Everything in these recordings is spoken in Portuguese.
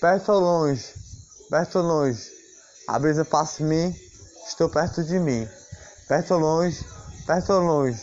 perto ou longe, perto ou longe, a brisa passa em mim, estou perto de mim, perto ou longe, perto ou longe,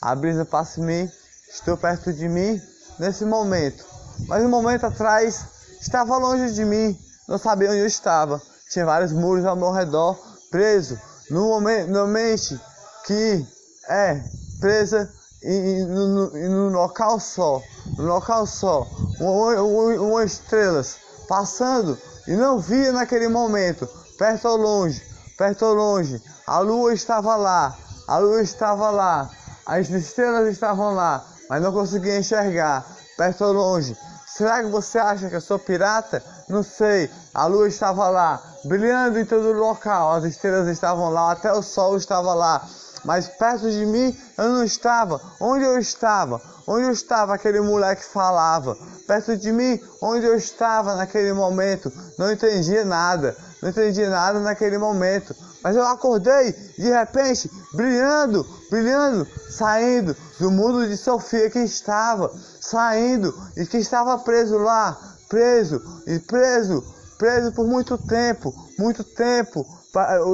a brisa passa em mim, estou perto de mim. Nesse momento. Mas um momento atrás estava longe de mim, não sabia onde eu estava. Tinha vários muros ao meu redor, preso, no momento, no mente que é presa e, no, no, no, local só, no local só, uma, uma, uma estrelas passando e não via naquele momento, perto ou longe, perto ou longe, a lua estava lá, a lua estava lá, as estrelas estavam lá, mas não conseguia enxergar, perto ou longe. Será que você acha que eu sou pirata? Não sei. A lua estava lá, brilhando em todo local, as estrelas estavam lá, até o sol estava lá mas perto de mim eu não estava. Onde eu estava? Onde eu estava aquele moleque falava? Perto de mim, onde eu estava naquele momento? Não entendia nada. Não entendi nada naquele momento. Mas eu acordei de repente, brilhando, brilhando, saindo do mundo de Sofia que estava, saindo e que estava preso lá, preso e preso, preso por muito tempo, muito tempo,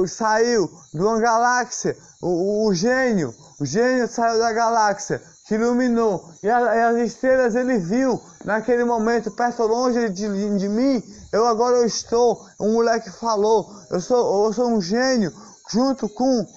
saiu de uma galáxia, o, o, gênio, o gênio saiu da galáxia, que iluminou, e, a, e as estrelas ele viu naquele momento, perto longe de, de mim, eu agora eu estou, um moleque falou, eu sou, eu sou um gênio, junto com,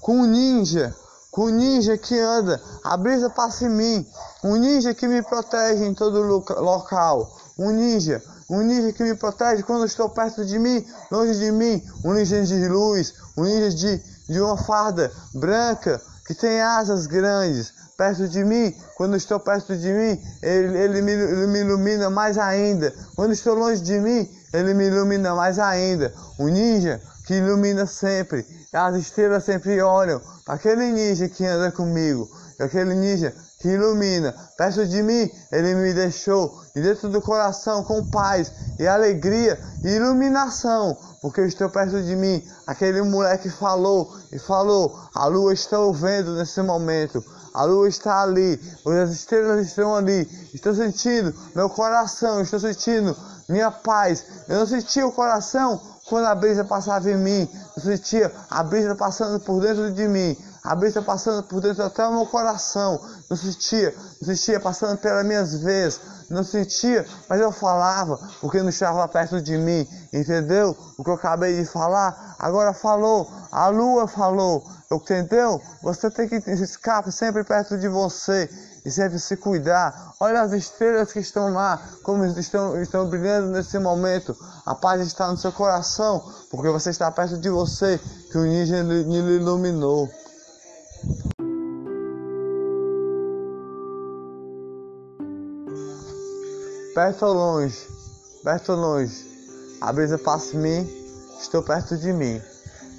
com um ninja, com um ninja que anda, a brisa passa em mim, um ninja que me protege em todo local, um ninja um ninja que me protege quando estou perto de mim, longe de mim, um ninja de luz, um ninja de, de uma farda branca que tem asas grandes, perto de mim, quando estou perto de mim, ele, ele, me, ele me ilumina mais ainda. Quando estou longe de mim, ele me ilumina mais ainda. Um ninja que ilumina sempre, as estrelas sempre olham aquele ninja que anda comigo, aquele ninja que ilumina. Perto de mim, Ele me deixou, e dentro do coração, com paz e alegria e iluminação, porque eu estou perto de mim. Aquele moleque falou e falou: A lua está vendo nesse momento. A lua está ali, as estrelas estão ali. Estou sentindo meu coração, estou sentindo minha paz. Eu não sentia o coração quando a brisa passava em mim. Eu sentia a brisa passando por dentro de mim a brisa passando por dentro até o meu coração. Não sentia, não sentia passando pelas minhas veias. Não sentia, mas eu falava, porque não estava perto de mim. Entendeu? O que eu acabei de falar, agora falou. A lua falou. Entendeu? Você tem que escapar sempre perto de você e sempre se cuidar. Olha as estrelas que estão lá, como estão, estão brilhando nesse momento. A paz está no seu coração, porque você está perto de você, que o ninja lhe iluminou. Perto ou longe, perto ou longe, a brisa passa em mim, estou perto de mim.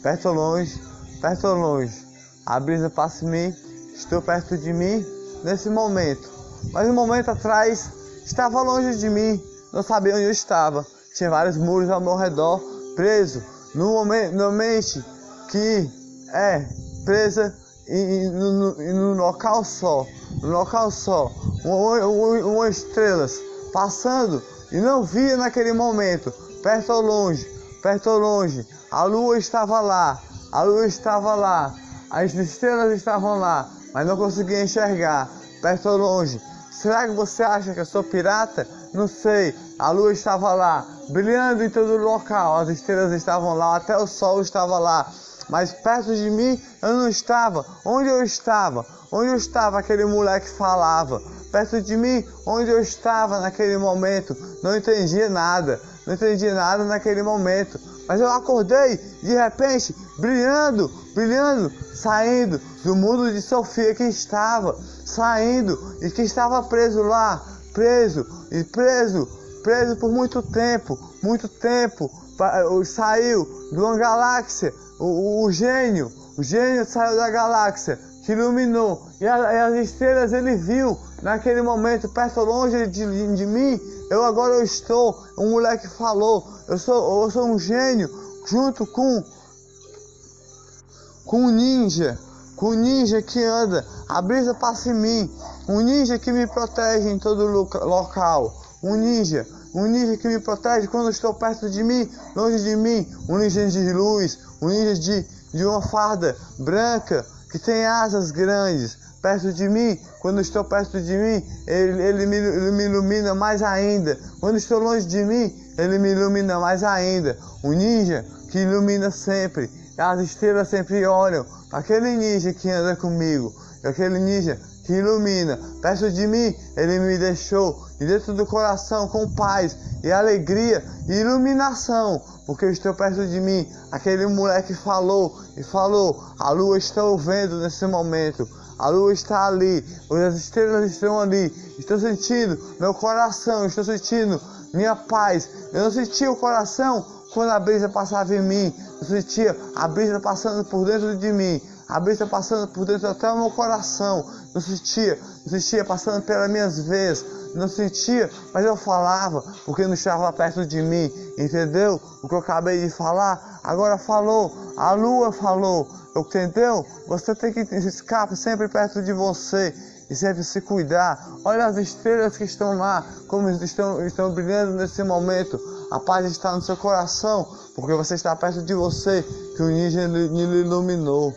Perto ou longe, perto ou longe, a brisa passa em mim, estou perto de mim nesse momento. Mas um momento atrás estava longe de mim, não sabia onde eu estava. Tinha vários muros ao meu redor, preso no momento, no mente que é presa e, no, no, local só, no local só, uma, uma, uma estrelas passando e não via naquele momento, perto ou longe, perto ou longe, a lua estava lá, a lua estava lá, as estrelas estavam lá, mas não conseguia enxergar, perto ou longe. Será que você acha que eu sou pirata? Não sei. A lua estava lá, brilhando em todo local, as estrelas estavam lá, até o sol estava lá mas perto de mim eu não estava. Onde eu estava? Onde eu estava aquele moleque falava? Perto de mim, onde eu estava naquele momento? Não entendia nada. Não entendi nada naquele momento. Mas eu acordei de repente, brilhando, brilhando, saindo do mundo de Sofia que estava, saindo e que estava preso lá, preso e preso, preso por muito tempo, muito tempo. Saiu de uma galáxia o, o, gênio, o gênio saiu da galáxia, que iluminou, e, a, e, as estrelas ele viu naquele momento, perto longe de, de mim, eu agora eu estou, um moleque falou, eu sou, eu sou um gênio, junto com, com um ninja, com um ninja que anda, a brisa passa em mim, um ninja que me protege em todo local, um ninja, um ninja que me protege quando estou perto de mim, longe de mim, um ninja de luz, um ninja de, de uma farda branca que tem asas grandes, perto de mim, quando estou perto de mim, ele, ele, me, ele me ilumina mais ainda. Quando estou longe de mim, ele me ilumina mais ainda. Um ninja que ilumina sempre. As estrelas sempre olham aquele ninja que anda comigo. Aquele ninja que ilumina. Perto de mim, ele me deixou. E dentro do coração, com paz e alegria e iluminação. Porque estou perto de mim. Aquele moleque falou e falou. A lua está vendo nesse momento. A lua está ali, as estrelas estão ali. Estou sentindo meu coração, estou sentindo minha paz. Eu não sentia o coração quando a brisa passava em mim. Eu sentia a brisa passando por dentro de mim. A brisa passando por dentro até o meu coração. Eu sentia, eu sentia passando pelas minhas veias. Não sentia, mas eu falava, porque não estava perto de mim. Entendeu? O que eu acabei de falar, agora falou. A lua falou. Entendeu? Você tem que escapar sempre perto de você e sempre se cuidar. Olha as estrelas que estão lá, como estão, estão brilhando nesse momento. A paz está no seu coração, porque você está perto de você, que o ninja lhe iluminou.